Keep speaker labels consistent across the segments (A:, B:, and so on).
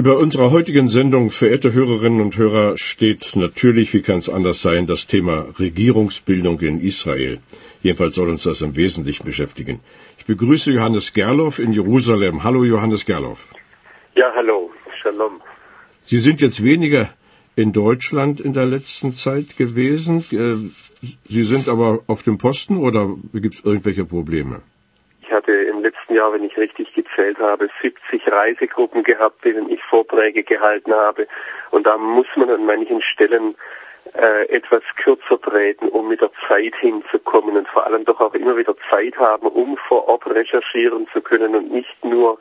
A: Über unserer heutigen Sendung, verehrte Hörerinnen und Hörer, steht natürlich, wie kann es anders sein, das Thema Regierungsbildung in Israel. Jedenfalls soll uns das im Wesentlichen beschäftigen. Ich begrüße Johannes Gerloff in Jerusalem. Hallo Johannes Gerloff.
B: Ja, hallo. Shalom.
A: Sie sind jetzt weniger in Deutschland in der letzten Zeit gewesen. Äh, Sie sind aber auf dem Posten oder gibt es irgendwelche Probleme?
B: Letzten Jahr, wenn ich richtig gezählt habe, 70 Reisegruppen gehabt, denen ich Vorträge gehalten habe. Und da muss man an manchen Stellen äh, etwas kürzer treten, um mit der Zeit hinzukommen und vor allem doch auch immer wieder Zeit haben, um vor Ort recherchieren zu können und nicht nur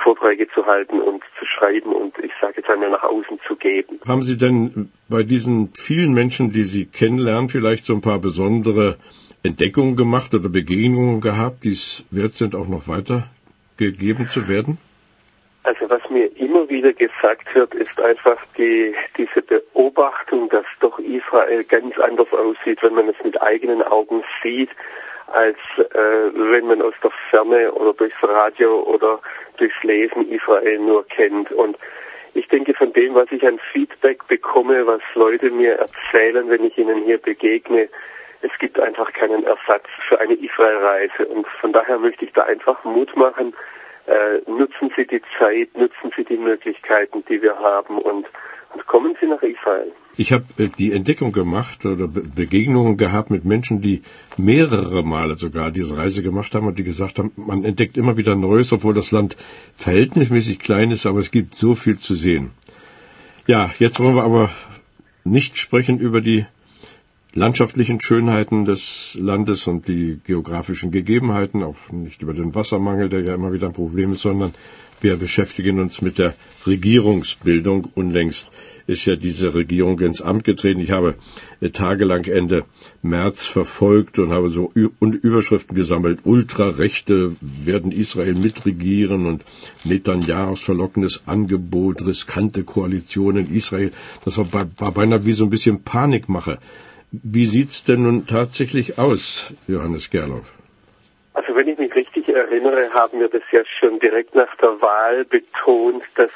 B: Vorträge zu halten und zu schreiben und ich sage jetzt einmal nach außen zu geben.
A: Haben Sie denn bei diesen vielen Menschen, die Sie kennenlernen, vielleicht so ein paar besondere Entdeckungen gemacht oder Begegnungen gehabt, die es wert sind, auch noch weitergegeben zu werden?
B: Also was mir immer wieder gesagt wird, ist einfach die, diese Beobachtung, dass doch Israel ganz anders aussieht, wenn man es mit eigenen Augen sieht, als äh, wenn man aus der Ferne oder durchs Radio oder durchs Lesen Israel nur kennt. Und ich denke, von dem, was ich an Feedback bekomme, was Leute mir erzählen, wenn ich ihnen hier begegne, es gibt einfach keinen Ersatz für eine Israelreise. Und von daher möchte ich da einfach Mut machen. Äh, nutzen Sie die Zeit, nutzen Sie die Möglichkeiten, die wir haben und, und kommen Sie nach Israel.
A: Ich habe äh, die Entdeckung gemacht oder Be Begegnungen gehabt mit Menschen, die mehrere Male sogar diese Reise gemacht haben und die gesagt haben, man entdeckt immer wieder Neues, obwohl das Land verhältnismäßig klein ist, aber es gibt so viel zu sehen. Ja, jetzt wollen wir aber nicht sprechen über die landschaftlichen Schönheiten des Landes und die geografischen Gegebenheiten, auch nicht über den Wassermangel, der ja immer wieder ein Problem ist, sondern wir beschäftigen uns mit der Regierungsbildung. Unlängst ist ja diese Regierung ins Amt getreten. Ich habe äh, tagelang Ende März verfolgt und habe so Überschriften gesammelt. Ultrarechte werden Israel mitregieren und Netanyahus verlockendes Angebot, riskante Koalitionen Israel. Das war, war beinahe wie so ein bisschen Panikmache. Wie sieht's denn nun tatsächlich aus, Johannes Gerloff?
B: Also wenn ich mich richtig erinnere, haben wir das ja schon direkt nach der Wahl betont, dass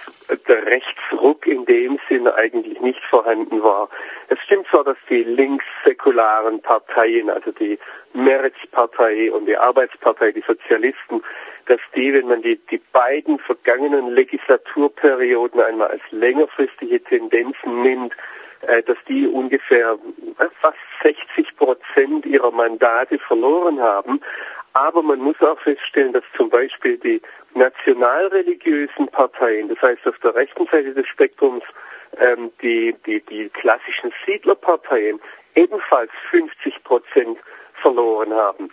B: der Rechtsruck in dem Sinn eigentlich nicht vorhanden war. Es stimmt zwar, dass die linkssäkularen Parteien, also die Meretz-Partei und die Arbeitspartei, die Sozialisten, dass die, wenn man die, die beiden vergangenen Legislaturperioden einmal als längerfristige Tendenzen nimmt, dass die ungefähr äh, fast 60 Prozent ihrer Mandate verloren haben. Aber man muss auch feststellen, dass zum Beispiel die nationalreligiösen Parteien, das heißt auf der rechten Seite des Spektrums ähm, die, die, die klassischen Siedlerparteien, ebenfalls 50 Prozent verloren haben.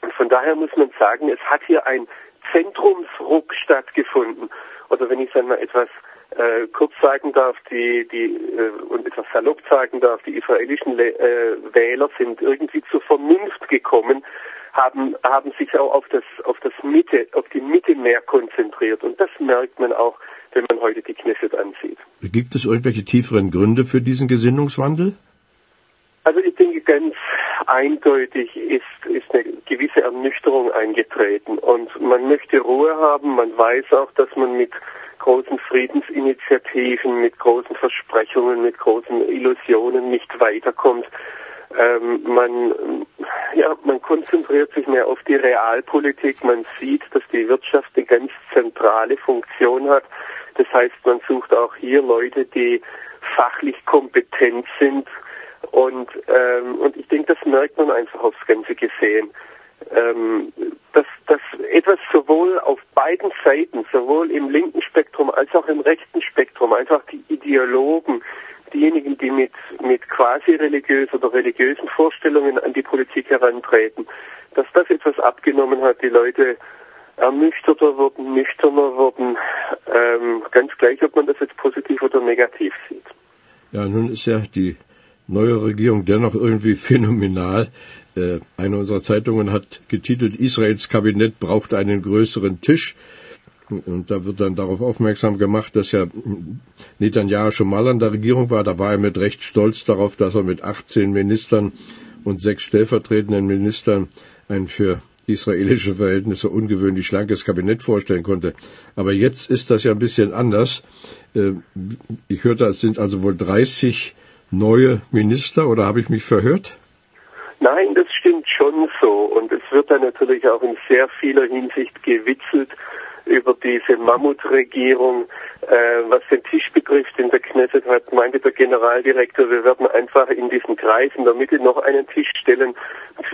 B: Und von daher muss man sagen, es hat hier ein Zentrumsruck stattgefunden. Oder wenn ich es einmal etwas äh, kurz sagen darf, die, die äh, und etwas salopp sagen darf, die israelischen Le äh, Wähler sind irgendwie zur Vernunft gekommen, haben, haben sich auch auf das, auf das Mitte, auf die Mitte mehr konzentriert. Und das merkt man auch, wenn man heute die Knesset ansieht.
A: Gibt es irgendwelche tieferen Gründe für diesen Gesinnungswandel?
B: Also ich denke ganz eindeutig ist, ist eine gewisse Ernüchterung eingetreten und man möchte Ruhe haben. Man weiß auch, dass man mit großen Friedensinitiativen, mit großen Versprechungen, mit großen Illusionen nicht weiterkommt. Ähm, man, ja, man konzentriert sich mehr auf die Realpolitik. Man sieht, dass die Wirtschaft eine ganz zentrale Funktion hat. Das heißt, man sucht auch hier Leute, die fachlich kompetent sind. Und, ähm, und ich denke, das merkt man einfach aufs Ganze gesehen. Ähm, dass, dass etwas sowohl auf beiden Seiten, sowohl im linken Spektrum als auch im rechten Spektrum, einfach die Ideologen, diejenigen, die mit, mit quasi religiös oder religiösen Vorstellungen an die Politik herantreten, dass das etwas abgenommen hat, die Leute ernüchterter wurden, nüchterner wurden, ähm, ganz gleich, ob man das jetzt positiv oder negativ sieht.
A: Ja, nun ist ja die neue Regierung dennoch irgendwie phänomenal. Äh, eine unserer Zeitungen hat getitelt, Israels Kabinett braucht einen größeren Tisch. Und da wird dann darauf aufmerksam gemacht, dass ja Netanyahu schon mal an der Regierung war. Da war er mit recht stolz darauf, dass er mit 18 Ministern und sechs stellvertretenden Ministern ein für israelische Verhältnisse ungewöhnlich schlankes Kabinett vorstellen konnte. Aber jetzt ist das ja ein bisschen anders. Äh, ich hörte, es sind also wohl 30 neue Minister oder habe ich mich verhört?
B: Nein, das stimmt schon so. Und es wird dann natürlich auch in sehr vieler Hinsicht gewitzelt über diese Mammutregierung. Äh, was den Tisch betrifft in der Knesset hat, meinte der Generaldirektor, wir werden einfach in diesem Kreis in der Mitte noch einen Tisch stellen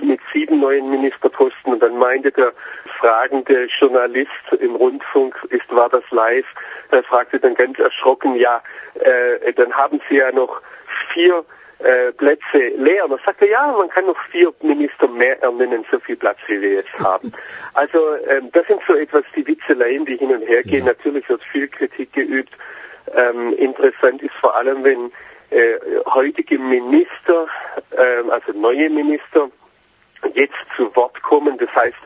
B: mit sieben neuen Ministerposten. Und dann meinte der fragende Journalist im Rundfunk, ist war das live, er fragte dann ganz erschrocken, ja, äh, dann haben Sie ja noch vier äh, Plätze leer. Und er sagte, ja, man kann noch vier Minister mehr ernennen, so viel Platz wie wir jetzt haben. Also ähm, das sind so etwas die Witzeleien, die hin und her gehen. Ja. Natürlich wird viel Kritik geübt. Ähm, interessant ist vor allem, wenn äh, heutige Minister, äh, also neue Minister, jetzt zu Wort kommen. Das heißt,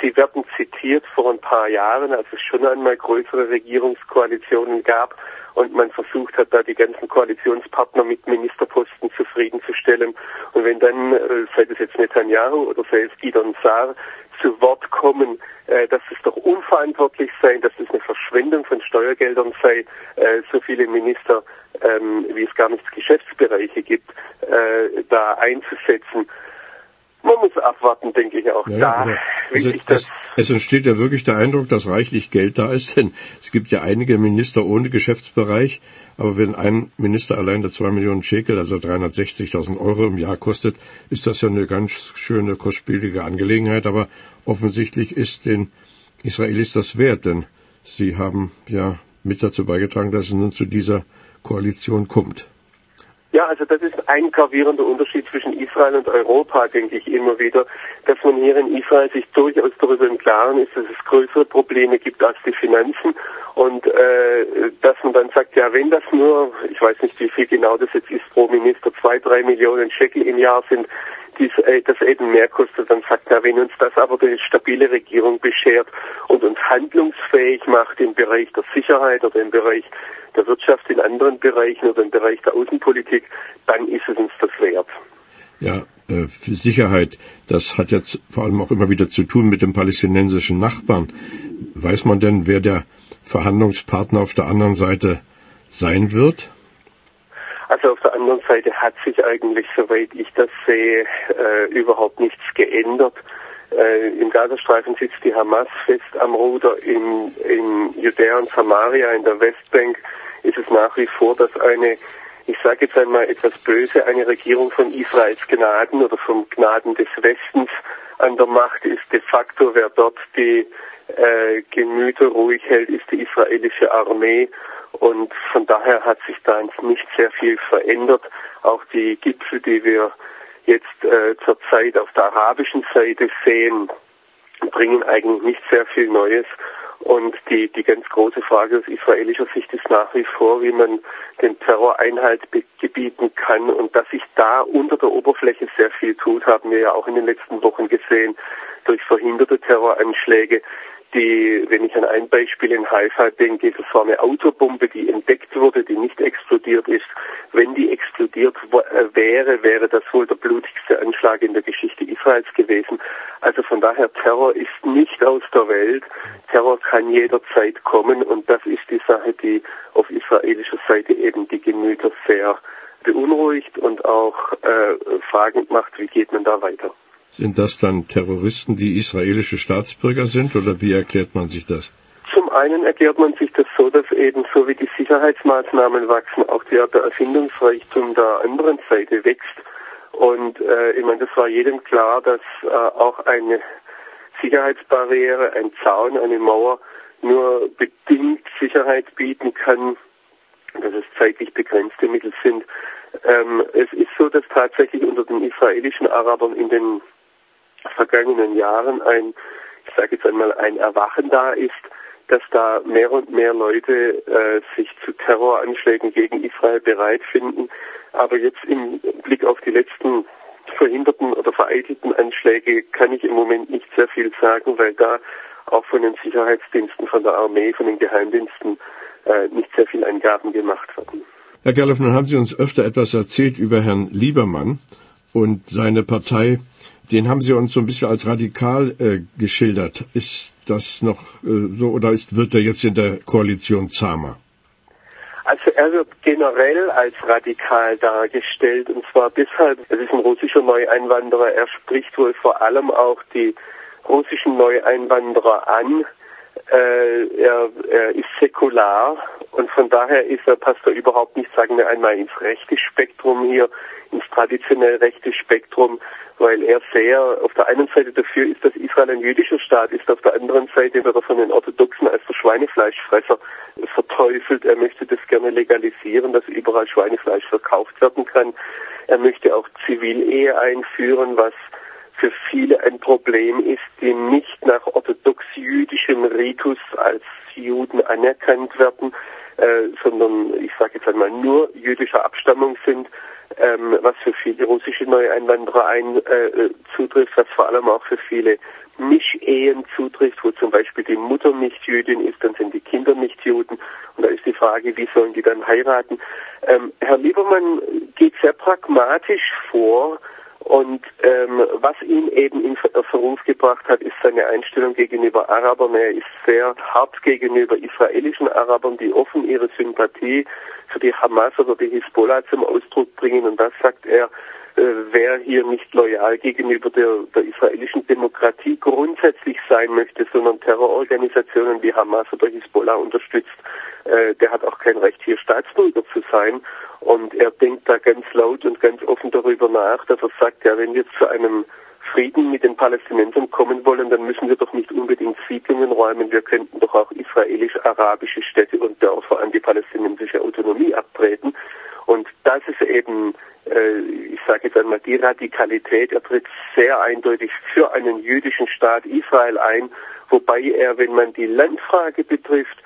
B: sie werden zitiert vor ein paar Jahren, als es schon einmal größere Regierungskoalitionen gab und man versucht hat, da die ganzen Koalitionspartner mit Ministerposten zufriedenzustellen. Und wenn dann, äh, sei es jetzt Netanyahu oder sei es Gideon Saar, zu Wort kommen, äh, dass es doch unverantwortlich sei, dass es eine Verschwendung von Steuergeldern sei, äh, so viele Minister, ähm, wie es gar nicht Geschäftsbereiche gibt, da einzusetzen man muss abwarten, denke ich auch. Ja, da
A: also es, es, entsteht ja wirklich der Eindruck, dass reichlich Geld da ist, denn es gibt ja einige Minister ohne Geschäftsbereich, aber wenn ein Minister allein der zwei Millionen Schekel, also 360.000 Euro im Jahr kostet, ist das ja eine ganz schöne, kostspielige Angelegenheit, aber offensichtlich ist den Israelis das wert, denn sie haben ja mit dazu beigetragen, dass es nun zu dieser Koalition kommt.
B: Ja, also das ist ein gravierender Unterschied zwischen Israel und Europa, denke ich immer wieder, dass man hier in Israel sich durchaus darüber im Klaren ist, dass es größere Probleme gibt als die Finanzen. Und äh, dass man dann sagt, ja, wenn das nur, ich weiß nicht, wie viel genau das jetzt ist pro Minister, zwei, drei Millionen Shekel im Jahr sind, dies, äh, das eben mehr kostet, dann sagt er, wenn uns das aber eine stabile Regierung beschert und uns handlungsfähig macht im Bereich der Sicherheit oder im Bereich der Wirtschaft in anderen Bereichen oder im Bereich der Außenpolitik, dann ist es uns das wert.
A: Ja, äh, für Sicherheit, das hat jetzt vor allem auch immer wieder zu tun mit dem palästinensischen Nachbarn. Weiß man denn, wer der Verhandlungspartner auf der anderen Seite sein wird?
B: Also auf der anderen Seite hat sich eigentlich, soweit ich das sehe, äh, überhaupt nichts geändert. Äh, Im Gazastreifen sitzt die Hamas fest am Ruder. In, in Judäa und Samaria, in der Westbank, ist es nach wie vor, dass eine, ich sage jetzt einmal etwas böse, eine Regierung von Israels Gnaden oder vom Gnaden des Westens an der Macht ist. De facto, wer dort die äh, Gemüter ruhig hält, ist die israelische Armee. Und von daher hat sich da nicht sehr viel verändert. Auch die Gipfel, die wir jetzt äh, zurzeit auf der arabischen Seite sehen, bringen eigentlich nicht sehr viel Neues. Und die, die ganz große Frage aus israelischer Sicht ist nach wie vor, wie man den Terror Einhalt gebieten kann. Und dass sich da unter der Oberfläche sehr viel tut, haben wir ja auch in den letzten Wochen gesehen durch verhinderte Terroranschläge die, wenn ich an ein Beispiel in Haifa denke, das war eine Autobombe, die entdeckt wurde, die nicht explodiert ist. Wenn die explodiert äh, wäre, wäre das wohl der blutigste Anschlag in der Geschichte Israels gewesen. Also von daher, Terror ist nicht aus der Welt. Terror kann jederzeit kommen und das ist die Sache, die auf israelischer Seite eben die Gemüter sehr beunruhigt und auch äh, fragend macht, wie geht man da weiter.
A: Sind das dann Terroristen, die israelische Staatsbürger sind, oder wie erklärt man sich das?
B: Zum einen erklärt man sich das so, dass eben so wie die Sicherheitsmaßnahmen wachsen, auch der, der Erfindungsreichtum der anderen Seite wächst. Und äh, ich meine, das war jedem klar, dass äh, auch eine Sicherheitsbarriere, ein Zaun, eine Mauer nur bedingt Sicherheit bieten kann, dass es zeitlich begrenzte Mittel sind. Ähm, es ist so, dass tatsächlich unter den israelischen Arabern in den vergangenen Jahren ein ich sage jetzt einmal, ein Erwachen da ist, dass da mehr und mehr Leute äh, sich zu Terroranschlägen gegen Israel bereit finden. Aber jetzt im Blick auf die letzten verhinderten oder vereitelten Anschläge kann ich im Moment nicht sehr viel sagen, weil da auch von den Sicherheitsdiensten, von der Armee, von den Geheimdiensten äh, nicht sehr viel Angaben gemacht werden.
A: Herr Gerloff, nun haben Sie uns öfter etwas erzählt über Herrn Liebermann und seine Partei. Den haben Sie uns so ein bisschen als radikal äh, geschildert. Ist das noch äh, so oder ist, wird er jetzt in der Koalition zahmer?
B: Also er wird generell als radikal dargestellt und zwar deshalb, es ist ein russischer Neueinwanderer, er spricht wohl vor allem auch die russischen Neueinwanderer an. Äh, er, er ist säkular und von daher ist er, passt er überhaupt nicht, sagen wir einmal, ins rechte Spektrum hier, ins traditionell rechte Spektrum, weil er sehr auf der einen Seite dafür ist, dass Israel ein jüdischer Staat ist, auf der anderen Seite wird er von den Orthodoxen als der Schweinefleischfresser verteufelt. Er möchte das gerne legalisieren, dass überall Schweinefleisch verkauft werden kann. Er möchte auch Zivilehe einführen, was für viele ein Problem ist, die nicht nach orthodox-jüdischem Ritus als Juden anerkannt werden, äh, sondern ich sage jetzt einmal nur jüdischer Abstammung sind, ähm, was für viele russische Neueinwanderer ein, äh, zutrifft, was vor allem auch für viele Mischehen zutrifft, wo zum Beispiel die Mutter nicht Jüdin ist, dann sind die Kinder nicht Juden. Und da ist die Frage, wie sollen die dann heiraten? Ähm, Herr Liebermann geht sehr pragmatisch vor und ähm, was ihn eben in Verruf gebracht hat, ist seine Einstellung gegenüber Arabern. Er ist sehr hart gegenüber israelischen Arabern, die offen ihre Sympathie für die Hamas oder die Hisbollah zum Ausdruck bringen. Und das sagt er, äh, wer hier nicht loyal gegenüber der, der israelischen Demokratie grundsätzlich sein möchte, sondern Terrororganisationen wie Hamas oder Hisbollah unterstützt, äh, der hat auch kein Recht, hier Staatsbürger zu sein. Und er denkt da ganz laut und ganz offen darüber nach, dass er sagt, ja, wenn wir zu einem Frieden mit den Palästinensern kommen wollen, dann müssen wir doch nicht unbedingt Siedlungen räumen. Wir könnten doch auch israelisch-arabische Städte und Dörfer an die palästinensische Autonomie abtreten. Und das ist eben, äh, ich sage jetzt einmal, die Radikalität. Er tritt sehr eindeutig für einen jüdischen Staat Israel ein, wobei er, wenn man die Landfrage betrifft,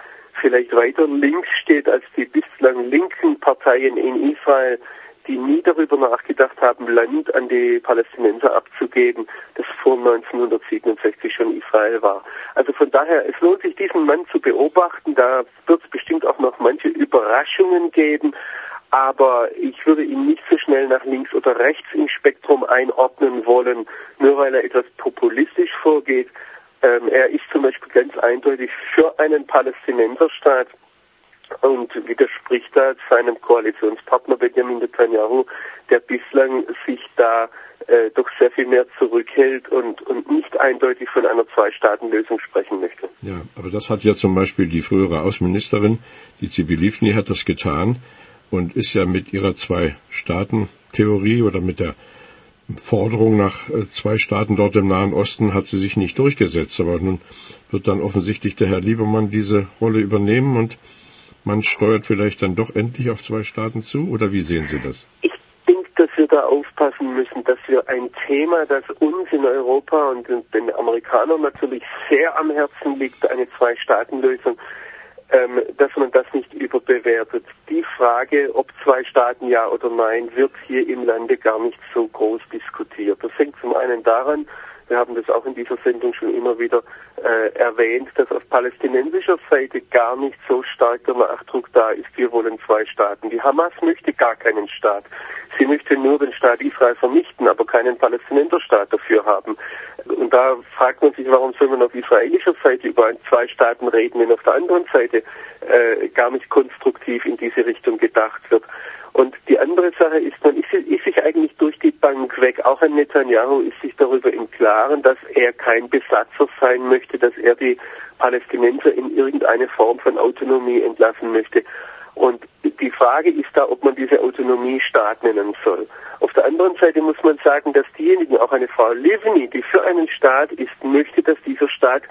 B: vielleicht weiter links steht als die bislang linken Parteien in Israel, die nie darüber nachgedacht haben, Land an die Palästinenser abzugeben, das vor 1967 schon Israel war. Also von daher, es lohnt sich, diesen Mann zu beobachten. Da wird es bestimmt auch noch manche Überraschungen geben. Aber ich würde ihn nicht so schnell nach links oder rechts im Spektrum einordnen wollen, nur weil er etwas populistisch vorgeht. Ähm, er ist zum Beispiel ganz eindeutig für einen Palästinenserstaat und widerspricht da seinem Koalitionspartner Benjamin Netanyahu, der bislang sich da äh, doch sehr viel mehr zurückhält und, und nicht eindeutig von einer Zwei-Staaten-Lösung sprechen möchte.
A: Ja, aber das hat ja zum Beispiel die frühere Außenministerin, die Zivilivni, hat das getan und ist ja mit ihrer Zwei-Staaten-Theorie oder mit der Forderung nach äh, zwei Staaten dort im Nahen Osten hat sie sich nicht durchgesetzt. Aber nun wird dann offensichtlich der Herr Liebermann diese Rolle übernehmen und man steuert vielleicht dann doch endlich auf zwei Staaten zu? Oder wie sehen Sie das?
B: Ich denke, dass wir da aufpassen müssen, dass wir ein Thema, das uns in Europa und den Amerikanern natürlich sehr am Herzen liegt, eine Zwei-Staaten-Lösung, ähm, dass man das nicht überbewertet. Die Frage, ob zwei Staaten ja oder nein, wird hier im Lande gar nicht so groß diskutiert. Das hängt zum einen daran, wir haben das auch in dieser Sendung schon immer wieder äh, erwähnt, dass auf palästinensischer Seite gar nicht so stark der Nachdruck da ist, wir wollen zwei Staaten. Die Hamas möchte gar keinen Staat. Sie möchte nur den Staat Israel vernichten, aber keinen Palästinenserstaat dafür haben. Und da fragt man sich, warum soll man auf israelischer Seite über zwei Staaten reden, wenn auf der anderen Seite äh, gar nicht konstruktiv in diese Richtung gedacht wird. Und die andere Sache ist, man ist, ist, sich eigentlich durch die Bank weg, auch ein Netanyahu ist sich darüber im Klaren, dass er kein Besatzer sein möchte, dass er die Palästinenser in irgendeine Form von Autonomie entlassen möchte. Und die Frage ist da, ob man diese Autonomie Staat nennen soll. Auf der anderen Seite muss man sagen, dass diejenigen, auch eine Frau Livni, die für einen Staat ist, möchte, dass dieser Staat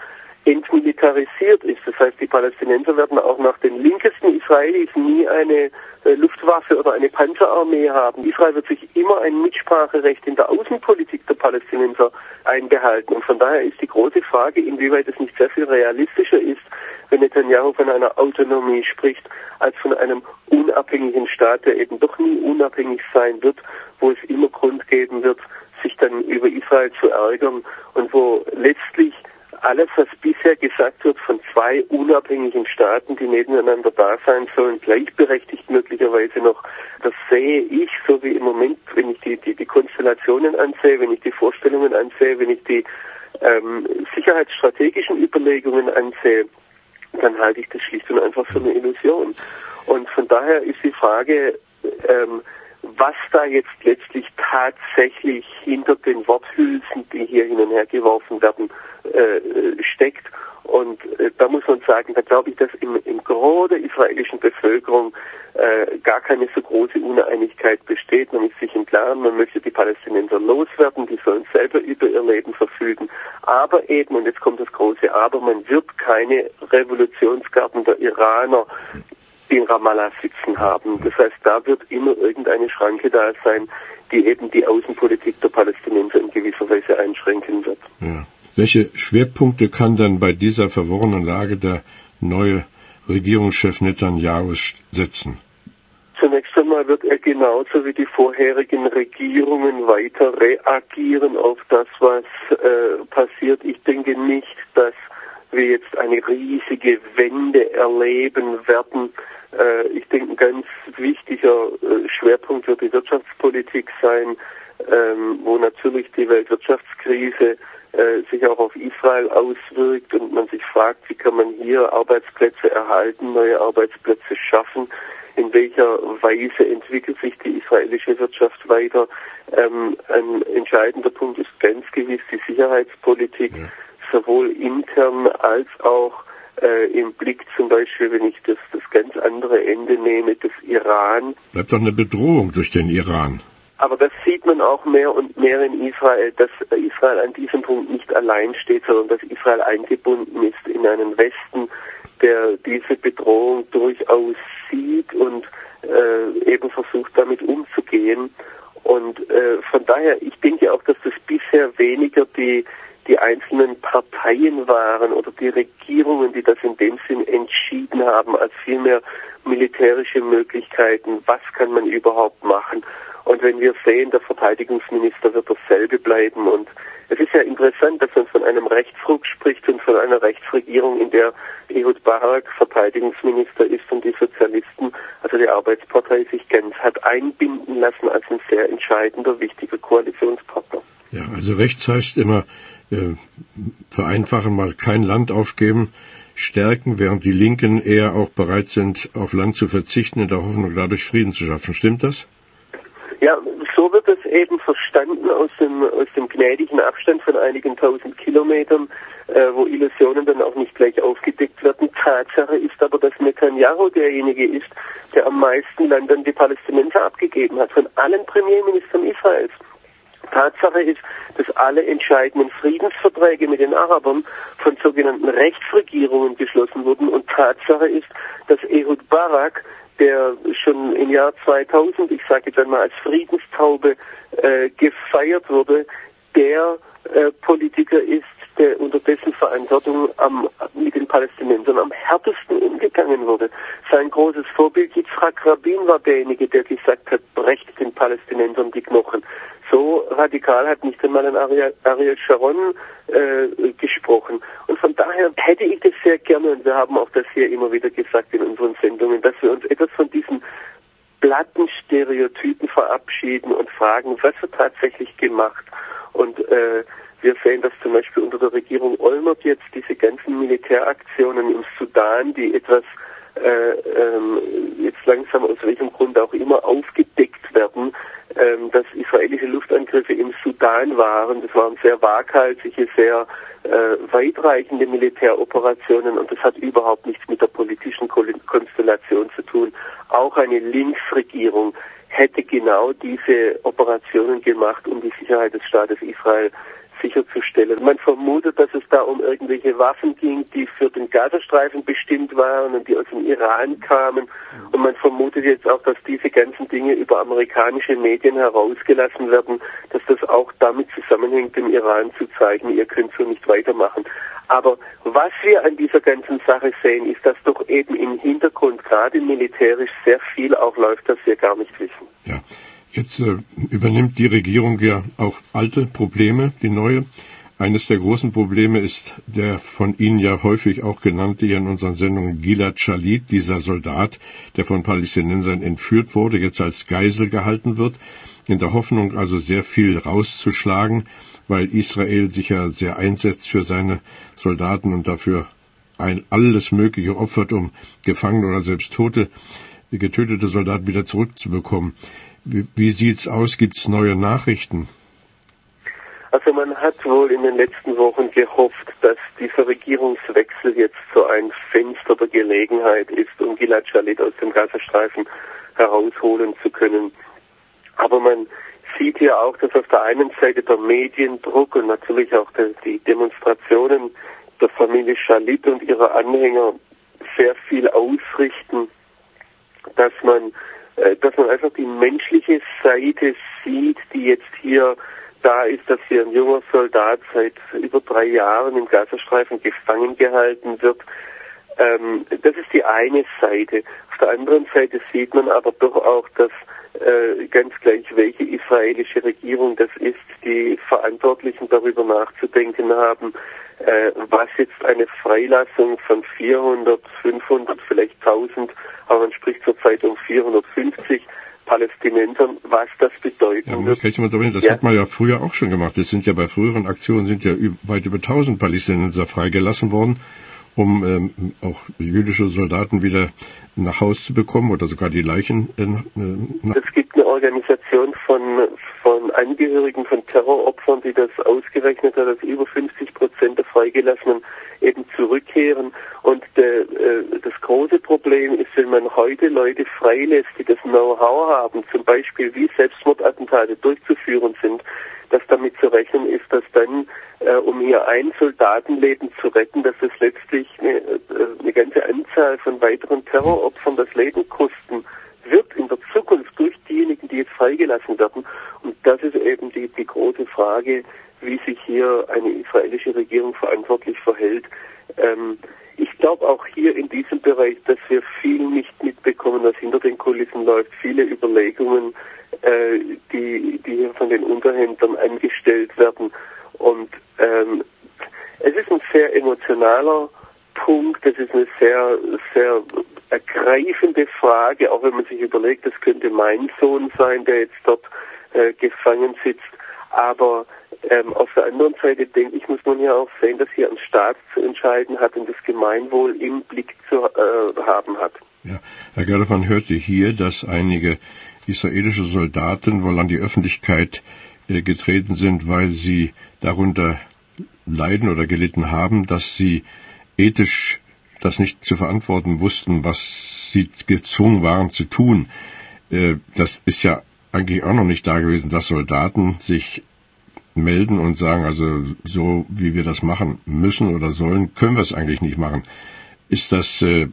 B: entmilitarisiert ist. Das heißt, die Palästinenser werden auch nach den linkesten Israelis nie eine äh, Luftwaffe oder eine Panzerarmee haben. Israel wird sich immer ein Mitspracherecht in der Außenpolitik der Palästinenser einbehalten. Und von daher ist die große Frage, inwieweit es nicht sehr viel realistischer ist, wenn Netanyahu von einer Autonomie spricht, als von einem unabhängigen Staat, der eben doch nie unabhängig sein wird, wo es immer Grund geben wird, sich dann über Israel zu ärgern und wo letztlich alles, was bisher gesagt wird von zwei unabhängigen Staaten, die nebeneinander da sein sollen, gleichberechtigt möglicherweise noch, das sehe ich, so wie im Moment, wenn ich die, die, die Konstellationen ansehe, wenn ich die Vorstellungen ansehe, wenn ich die ähm, sicherheitsstrategischen Überlegungen ansehe, dann halte ich das schlicht und einfach für eine Illusion. Und von daher ist die Frage, ähm, was da jetzt letztlich tatsächlich hinter den Worthülsen, die hier hin und her geworfen werden, äh, steckt. Und äh, da muss man sagen, da glaube ich, dass im, im Gros der israelischen Bevölkerung äh, gar keine so große Uneinigkeit besteht. Man ist sich im Klaren, man möchte die Palästinenser loswerden, die sollen selber über ihr Leben verfügen. Aber eben, und jetzt kommt das große Aber, man wird keine Revolutionsgarten der Iraner in Ramallah sitzen haben. Das heißt, da wird immer irgendeine Schranke da sein, die eben die Außenpolitik der Palästinenser in gewisser Weise einschränken wird.
A: Ja. Welche Schwerpunkte kann dann bei dieser verworrenen Lage der neue Regierungschef Netanyahu setzen?
B: Zunächst einmal wird er genauso wie die vorherigen Regierungen weiter reagieren auf das, was äh, passiert. Ich denke nicht, dass wir jetzt eine riesige Wende erleben werden äh, ich denke, ein ganz wichtiger äh, Schwerpunkt wird die Wirtschaftspolitik sein, ähm, wo natürlich die Weltwirtschaftskrise äh, sich auch auf Israel auswirkt und man sich fragt, wie kann man hier Arbeitsplätze erhalten, neue Arbeitsplätze schaffen, in welcher Weise entwickelt sich die israelische Wirtschaft weiter. Ähm, ein entscheidender Punkt ist ganz gewiss die Sicherheitspolitik, ja. Sowohl intern als auch äh, im Blick zum Beispiel, wenn ich das, das ganz andere Ende nehme, des Iran.
A: Bleibt doch eine Bedrohung durch den Iran.
B: Aber das sieht man auch mehr und mehr in Israel, dass Israel an diesem Punkt nicht allein steht, sondern dass Israel eingebunden ist in einen Westen, der diese Bedrohung durchaus sieht und äh, eben versucht, damit umzugehen. Und äh, von daher, ich denke auch, dass das bisher weniger die die einzelnen Parteien waren oder die Regierungen, die das in dem Sinn entschieden haben, als vielmehr militärische Möglichkeiten. Was kann man überhaupt machen? Und wenn wir sehen, der Verteidigungsminister wird dasselbe bleiben. Und es ist ja interessant, dass man von einem Rechtsruck spricht und von einer Rechtsregierung, in der Ehud Barak Verteidigungsminister ist und die Sozialisten, also die Arbeitspartei, sich ganz hat einbinden lassen als ein sehr entscheidender, wichtiger Koalitionspartner.
A: Ja, also rechts heißt immer äh, vereinfachen mal kein Land aufgeben, stärken, während die Linken eher auch bereit sind, auf Land zu verzichten, in der Hoffnung, dadurch Frieden zu schaffen. Stimmt das?
B: Ja, so wird es eben verstanden aus dem, aus dem gnädigen Abstand von einigen tausend Kilometern, äh, wo Illusionen dann auch nicht gleich aufgedeckt werden. Tatsache ist aber, dass Netanyahu derjenige ist, der am meisten Land an die Palästinenser abgegeben hat, von allen Premierministern Israels. Tatsache ist, dass alle entscheidenden Friedensverträge mit den Arabern von sogenannten Rechtsregierungen geschlossen wurden. Und Tatsache ist, dass Ehud Barak, der schon im Jahr 2000, ich sage jetzt einmal als Friedenstaube, äh, gefeiert wurde, der äh, Politiker ist, der unter dessen Verantwortung am, mit den Palästinensern am härtesten umgegangen wurde. Sein großes Vorbild Yitzhak Rabin war derjenige, der gesagt hat, brecht den Palästinensern die Knochen. So radikal hat nicht einmal ein Ariel, Ariel Sharon äh, gesprochen. Und von daher hätte ich das sehr gerne, und wir haben auch das hier immer wieder gesagt in unseren Sendungen, dass wir uns etwas von diesen platten Stereotypen verabschieden und fragen, was wird tatsächlich gemacht. Und äh, wir sehen das zum Beispiel unter der Regierung Olmert jetzt, diese ganzen Militäraktionen im Sudan, die etwas äh, ähm, jetzt langsam aus welchem Grund auch immer aufgedeckt werden, ähm, dass israelische Luftangriffe im Sudan waren. Das waren sehr waghalsige, sehr äh, weitreichende Militäroperationen und das hat überhaupt nichts mit der politischen Konstellation zu tun. Auch eine Linksregierung hätte genau diese Operationen gemacht, um die Sicherheit des Staates Israel sicherzustellen. Man vermutet, dass es da um irgendwelche Waffen ging, die für den Gazastreifen bestimmt waren und die aus dem Iran kamen. Und man vermutet jetzt auch, dass diese ganzen Dinge über amerikanische Medien herausgelassen werden, dass das auch damit zusammenhängt, dem Iran zu zeigen, ihr könnt so nicht weitermachen. Aber was wir an dieser ganzen Sache sehen, ist, dass doch eben im Hintergrund gerade militärisch sehr viel auch läuft, das wir gar nicht wissen.
A: Ja. Jetzt äh, übernimmt die Regierung ja auch alte Probleme, die neue. Eines der großen Probleme ist der von Ihnen ja häufig auch genannte hier in unseren Sendungen Gilad Shalit, dieser Soldat, der von Palästinensern entführt wurde, jetzt als Geisel gehalten wird, in der Hoffnung also sehr viel rauszuschlagen, weil Israel sich ja sehr einsetzt für seine Soldaten und dafür ein alles Mögliche opfert, um Gefangene oder selbst Tote, getötete Soldaten wieder zurückzubekommen. Wie, wie sieht's aus? Gibt's neue Nachrichten?
B: Also man hat wohl in den letzten Wochen gehofft, dass dieser Regierungswechsel jetzt so ein Fenster der Gelegenheit ist, um Gilad Shalit aus dem Gazastreifen herausholen zu können. Aber man sieht ja auch, dass auf der einen Seite der Mediendruck und natürlich auch die Demonstrationen der Familie Shalit und ihrer Anhänger sehr viel ausrichten, dass man dass man einfach die menschliche Seite sieht, die jetzt hier da ist, dass hier ein junger Soldat seit über drei Jahren im Gazastreifen gefangen gehalten wird. Ähm, das ist die eine Seite. Auf der anderen Seite sieht man aber doch auch, dass äh, ganz gleich welche israelische Regierung das ist, die Verantwortlichen darüber nachzudenken haben, äh, was jetzt eine Freilassung von 400, 500, vielleicht 1000, aber man spricht zurzeit um 450 Palästinensern, was das bedeuten ja,
A: wird. Das ja. hat man ja früher auch schon gemacht. Es sind ja bei früheren Aktionen sind ja weit über 1000 Palästinenser freigelassen worden, um ähm, auch jüdische Soldaten wieder nach Haus zu bekommen oder sogar die Leichen.
B: Äh, eine Organisation von von Angehörigen von Terroropfern, die das ausgerechnet hat, dass über 50 Prozent der Freigelassenen eben zurückkehren. Und der, äh, das große Problem ist, wenn man heute Leute freilässt, die das Know-how haben, zum Beispiel wie Selbstmordattentate durchzuführen sind, dass damit zu rechnen ist, dass dann, äh, um hier ein Soldatenleben zu retten, dass es letztlich eine, äh, eine ganze Anzahl von weiteren Terroropfern das Leben kosten wird in der Zukunft durch diejenigen, die jetzt freigelassen werden. Und das ist eben die, die große Frage, wie sich hier eine israelische Regierung verantwortlich verhält. Ähm, ich glaube auch hier in diesem Bereich, dass wir viel nicht mitbekommen, was hinter den Kulissen läuft. Viele Überlegungen, äh, die, die hier von den Unterhändlern angestellt werden. Und ähm, es ist ein sehr emotionaler Punkt, es ist eine sehr, sehr ergreifende Frage, auch wenn man sich überlegt, das könnte mein Sohn sein, der jetzt dort äh, gefangen sitzt. Aber ähm, auf der anderen Seite denke ich, muss man ja auch sehen, dass hier ein Staat zu entscheiden hat und das Gemeinwohl im Blick zu äh, haben hat.
A: Ja, Herr Gerloff, man hörte hier, dass einige israelische Soldaten wohl an die Öffentlichkeit äh, getreten sind, weil sie darunter leiden oder gelitten haben, dass sie ethisch das nicht zu verantworten wussten, was sie gezwungen waren zu tun. Äh, das ist ja eigentlich auch noch nicht da gewesen, dass Soldaten sich melden und sagen, also so wie wir das machen müssen oder sollen, können wir es eigentlich nicht machen. Ist das äh,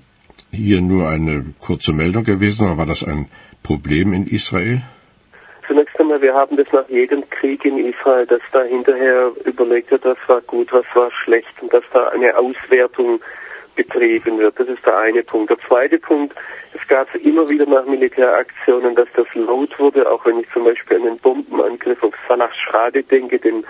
A: hier nur eine kurze Meldung gewesen oder war das ein Problem in Israel?
B: Zunächst einmal, wir haben das nach jedem Krieg in Israel, dass da hinterher überlegt wird, was war gut, was war schlecht und dass da eine Auswertung betrieben wird. Das ist der eine Punkt. Der zweite Punkt, es gab immer wieder nach Militäraktionen, dass das laut wurde, auch wenn ich zum Beispiel an den Bombenangriff auf Salah Schrade denke, den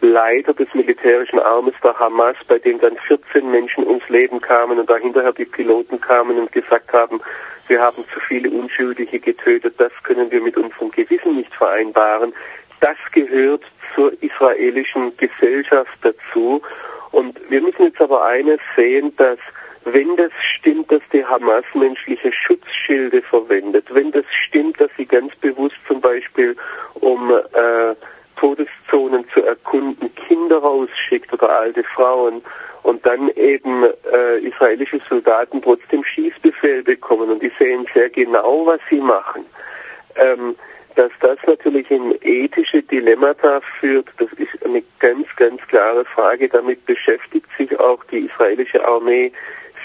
B: Leiter des militärischen Armes der Hamas, bei dem dann 14 Menschen ums Leben kamen und dahinterher die Piloten kamen und gesagt haben, wir haben zu viele Unschuldige getötet, das können wir mit unserem Gewissen nicht vereinbaren. Das gehört zur israelischen Gesellschaft dazu und wir müssen jetzt aber eines sehen, dass wenn das stimmt, dass die Hamas menschliche Schutzschilde verwendet, wenn das stimmt, dass sie ganz bewusst zum Beispiel um äh, Todeszonen zu erkunden Kinder rausschickt oder alte Frauen und dann eben äh, israelische Soldaten trotzdem Schießbefehl bekommen. Und die sehen sehr genau, was sie machen, ähm, dass das natürlich in ethische Dilemmata führt, das ist eine ganz, ganz klare Frage. Damit beschäftigt sich auch die israelische Armee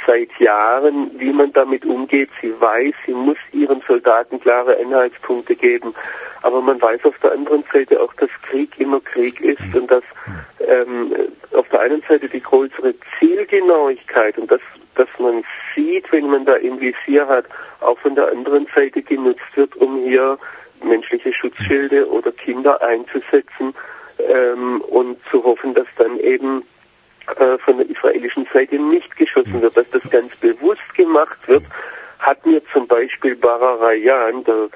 B: seit Jahren, wie man damit umgeht. Sie weiß, sie muss ihren Soldaten klare Anhaltspunkte geben. Aber man weiß auf der anderen Seite auch, dass Krieg immer Krieg ist und dass ähm, auf der einen Seite die größere Zielgenauigkeit und das, dass man sieht, wenn man da im Visier hat, auch von der anderen Seite genutzt wird, um hier menschliche Schutzschilde oder Kinder einzusetzen ähm, und zu hoffen, dass dann eben äh, von der israelischen Seite nicht geschossen wird, dass das ganz bewusst gemacht wird, hat mir zum Beispiel Bararayan, der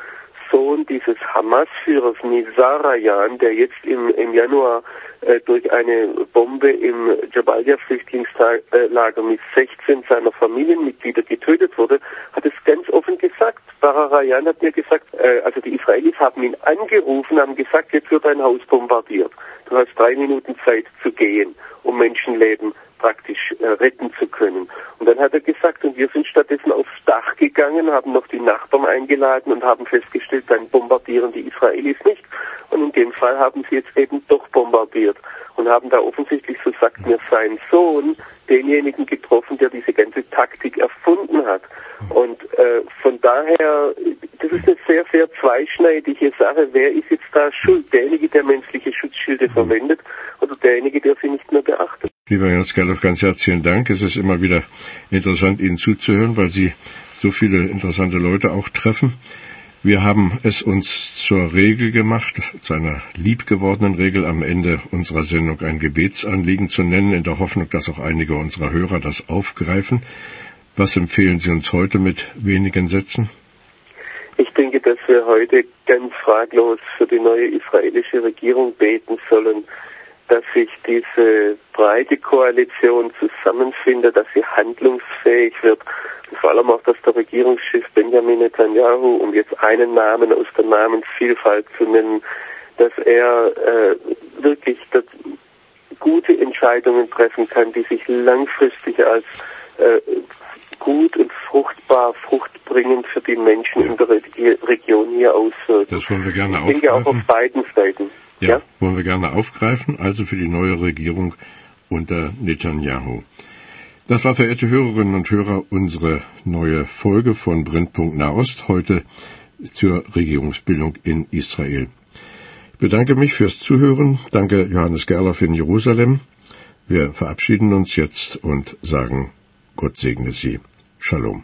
B: Sohn dieses Hamas-Führers Nizarayan, der jetzt im, im Januar äh, durch eine Bombe im Jabalia-Flüchtlingslager mit 16 seiner Familienmitglieder getötet wurde, hat es ganz offen gesagt. Bararayan hat mir gesagt, äh, also die Israelis haben ihn angerufen, haben gesagt, jetzt wird ein Haus bombardiert. Du hast drei Minuten Zeit zu gehen, um Menschenleben praktisch äh, retten zu können. Und dann hat er gesagt, und wir sind stattdessen aufs Dach gegangen, haben noch die Nachbarn eingeladen und haben festgestellt, dann bombardieren die Israelis nicht. Und in dem Fall haben sie jetzt eben doch bombardiert und haben da offensichtlich, so sagt mir sein Sohn, denjenigen getroffen, der diese ganze Taktik erfunden hat. Und äh, von daher, das ist eine sehr, sehr zweischneidige Sache. Wer ist jetzt da schuld? Derjenige, der menschliche Schutzschilde verwendet oder derjenige, der sie nicht mehr beachtet?
A: Lieber Jens Gerloff, ganz herzlichen Dank. Es ist immer wieder interessant, Ihnen zuzuhören, weil Sie so viele interessante Leute auch treffen. Wir haben es uns zur Regel gemacht, zu einer liebgewordenen Regel am Ende unserer Sendung ein Gebetsanliegen zu nennen, in der Hoffnung, dass auch einige unserer Hörer das aufgreifen. Was empfehlen Sie uns heute mit wenigen Sätzen?
B: Ich denke, dass wir heute ganz fraglos für die neue israelische Regierung beten sollen, dass sich diese breite Koalition zusammenfindet, dass sie handlungsfähig wird und vor allem auch, dass der Regierungschef Benjamin Netanyahu, um jetzt einen Namen aus der Namensvielfalt zu nennen, dass er äh, wirklich das, gute Entscheidungen treffen kann, die sich langfristig als äh, gut und fruchtbar, fruchtbringend für die Menschen ja. in der Re Region hier auswirken.
A: Das wollen wir gerne
B: ich denke
A: aufgreifen.
B: auch auf beiden Seiten.
A: Ja, ja, wollen wir gerne aufgreifen, also für die neue Regierung unter Netanyahu. Das war, verehrte Hörerinnen und Hörer, unsere neue Folge von Brennpunkt Nahost, heute zur Regierungsbildung in Israel. Ich bedanke mich fürs Zuhören. Danke Johannes Gerloff in Jerusalem. Wir verabschieden uns jetzt und sagen Gott segne Sie. Shalom.